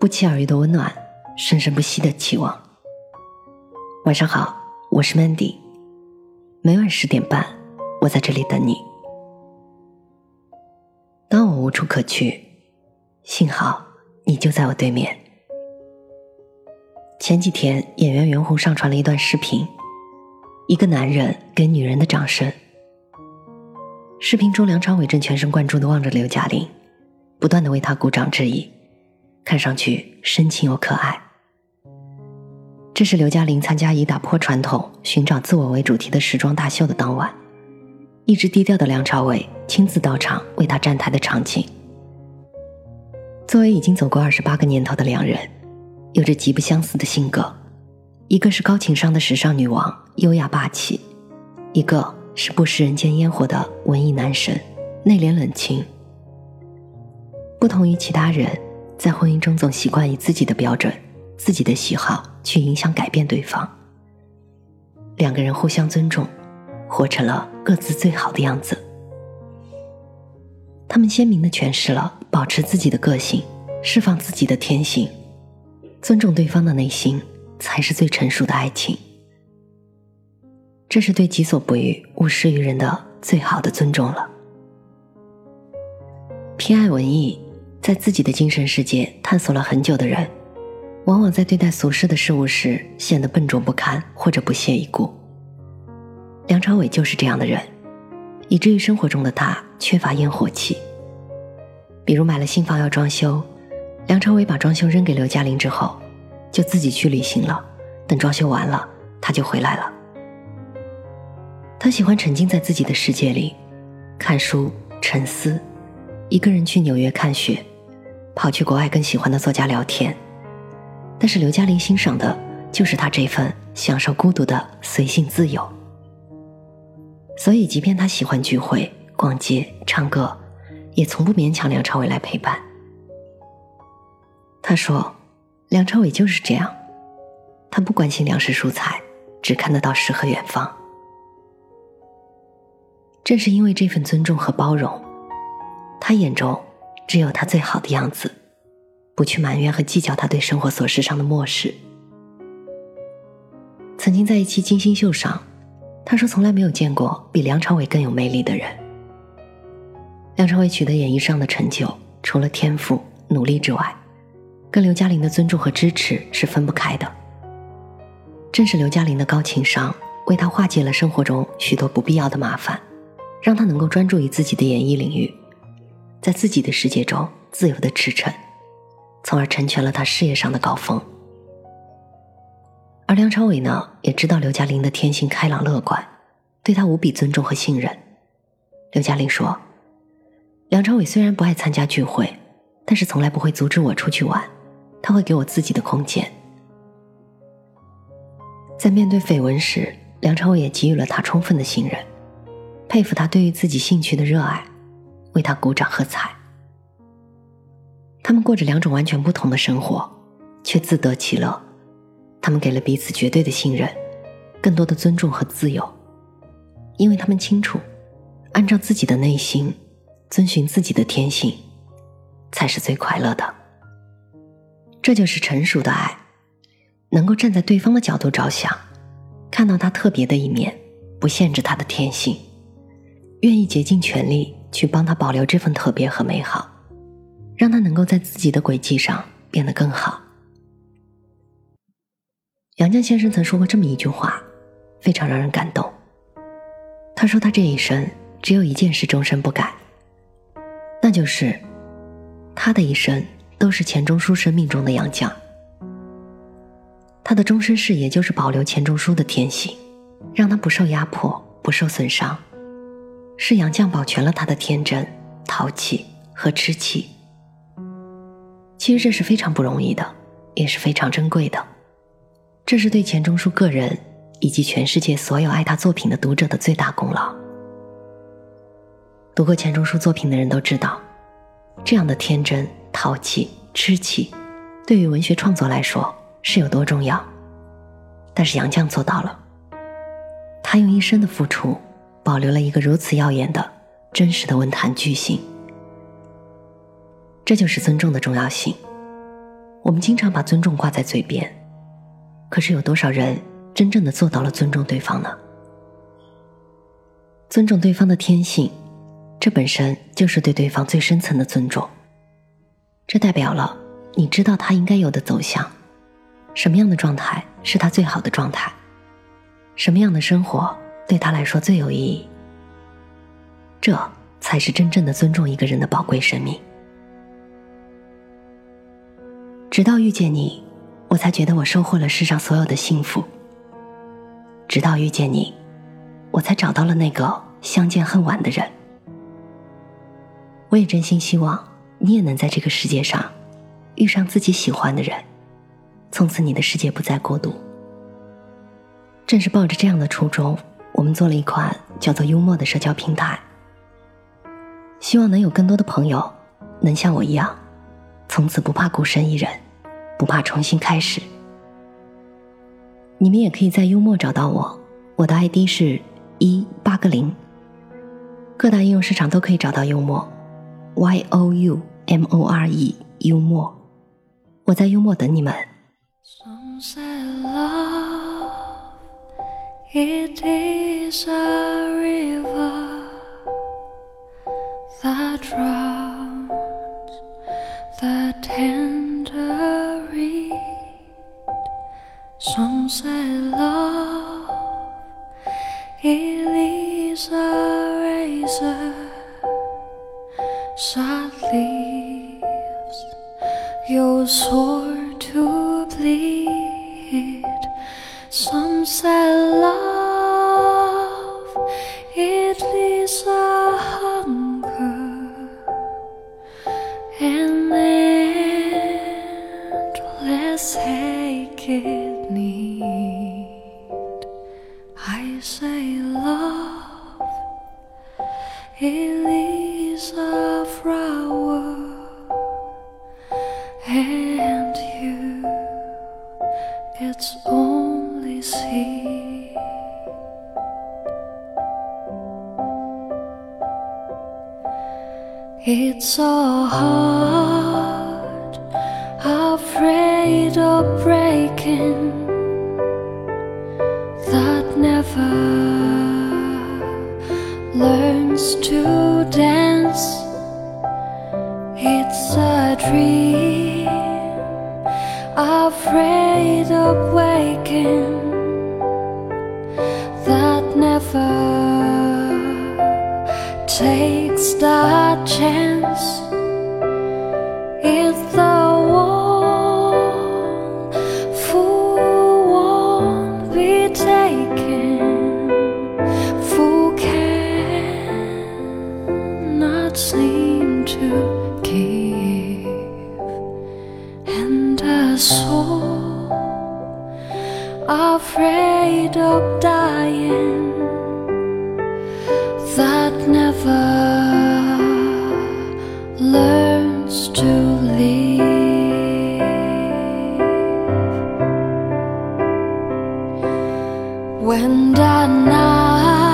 不期而遇的温暖，生生不息的期望。晚上好，我是 Mandy，每晚十点半，我在这里等你。当我无处可去，幸好你就在我对面。前几天，演员袁弘上传了一段视频，一个男人给女人的掌声。视频中，梁朝伟正全神贯注的望着刘嘉玲，不断的为她鼓掌致意。看上去深情又可爱。这是刘嘉玲参加以打破传统、寻找自我为主题的时装大秀的当晚，一直低调的梁朝伟亲自到场为她站台的场景。作为已经走过二十八个年头的两人，有着极不相似的性格，一个是高情商的时尚女王，优雅霸气；一个是不食人间烟火的文艺男神，内敛冷清。不同于其他人。在婚姻中，总习惯以自己的标准、自己的喜好去影响、改变对方。两个人互相尊重，活成了各自最好的样子。他们鲜明的诠释了保持自己的个性、释放自己的天性、尊重对方的内心，才是最成熟的爱情。这是对己所不欲、勿施于人的最好的尊重了。偏爱文艺。在自己的精神世界探索了很久的人，往往在对待俗世的事物时显得笨拙不堪或者不屑一顾。梁朝伟就是这样的人，以至于生活中的他缺乏烟火气。比如买了新房要装修，梁朝伟把装修扔给刘嘉玲之后，就自己去旅行了。等装修完了，他就回来了。他喜欢沉浸在自己的世界里，看书、沉思，一个人去纽约看雪。跑去国外跟喜欢的作家聊天，但是刘嘉玲欣赏的就是他这份享受孤独的随性自由。所以，即便他喜欢聚会、逛街、唱歌，也从不勉强梁朝伟来陪伴。他说：“梁朝伟就是这样，他不关心粮食蔬菜，只看得到诗和远方。”正是因为这份尊重和包容，他眼中。只有他最好的样子，不去埋怨和计较他对生活琐事上的漠视。曾经在一期金星秀上，他说从来没有见过比梁朝伟更有魅力的人。梁朝伟取得演艺上的成就，除了天赋、努力之外，跟刘嘉玲的尊重和支持是分不开的。正是刘嘉玲的高情商，为他化解了生活中许多不必要的麻烦，让他能够专注于自己的演艺领域。在自己的世界中自由的驰骋，从而成全了他事业上的高峰。而梁朝伟呢，也知道刘嘉玲的天性开朗乐观，对他无比尊重和信任。刘嘉玲说：“梁朝伟虽然不爱参加聚会，但是从来不会阻止我出去玩，他会给我自己的空间。”在面对绯闻时，梁朝伟也给予了他充分的信任，佩服他对于自己兴趣的热爱。为他鼓掌喝彩。他们过着两种完全不同的生活，却自得其乐。他们给了彼此绝对的信任，更多的尊重和自由，因为他们清楚，按照自己的内心，遵循自己的天性，才是最快乐的。这就是成熟的爱，能够站在对方的角度着想，看到他特别的一面，不限制他的天性，愿意竭尽全力。去帮他保留这份特别和美好，让他能够在自己的轨迹上变得更好。杨绛先生曾说过这么一句话，非常让人感动。他说：“他这一生只有一件事终身不改，那就是他的一生都是钱钟书生命中的杨绛。他的终身事业就是保留钱钟书的天性，让他不受压迫，不受损伤。”是杨绛保全了他的天真、淘气和痴气。其实这是非常不容易的，也是非常珍贵的。这是对钱钟书个人以及全世界所有爱他作品的读者的最大功劳。读过钱钟书作品的人都知道，这样的天真、淘气、痴气，对于文学创作来说是有多重要。但是杨绛做到了，他用一生的付出。保留了一个如此耀眼的、真实的文坛巨星，这就是尊重的重要性。我们经常把尊重挂在嘴边，可是有多少人真正的做到了尊重对方呢？尊重对方的天性，这本身就是对对方最深层的尊重。这代表了你知道他应该有的走向，什么样的状态是他最好的状态，什么样的生活对他来说最有意义。这才是真正的尊重一个人的宝贵生命。直到遇见你，我才觉得我收获了世上所有的幸福。直到遇见你，我才找到了那个相见恨晚的人。我也真心希望你也能在这个世界上遇上自己喜欢的人，从此你的世界不再孤独。正是抱着这样的初衷，我们做了一款叫做“幽默”的社交平台。希望能有更多的朋友能像我一样，从此不怕孤身一人，不怕重新开始。你们也可以在幽默找到我，我的 ID 是一八个零。各大应用市场都可以找到幽默，Y O U M O R E 幽默。我在幽默等你们。That drowns the tender reed. Some say love it is a razor, sad leaves your sword to bleed. Some say it need. I say love, it is a flower, and you, it's only seed. It's so hard, afraid of breaking that never learns to dance. It's a dream, afraid of waking that never takes that chance. Afraid of dying that never learns to live when the night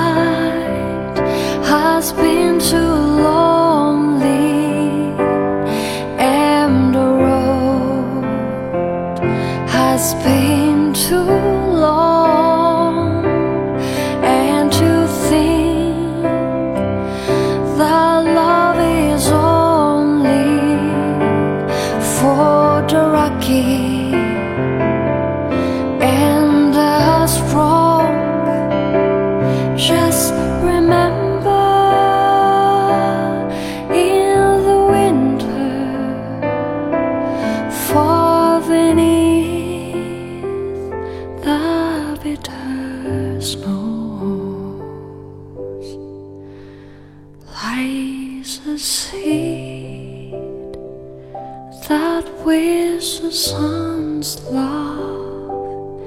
that with the sun's love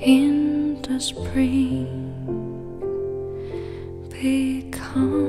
in the spring become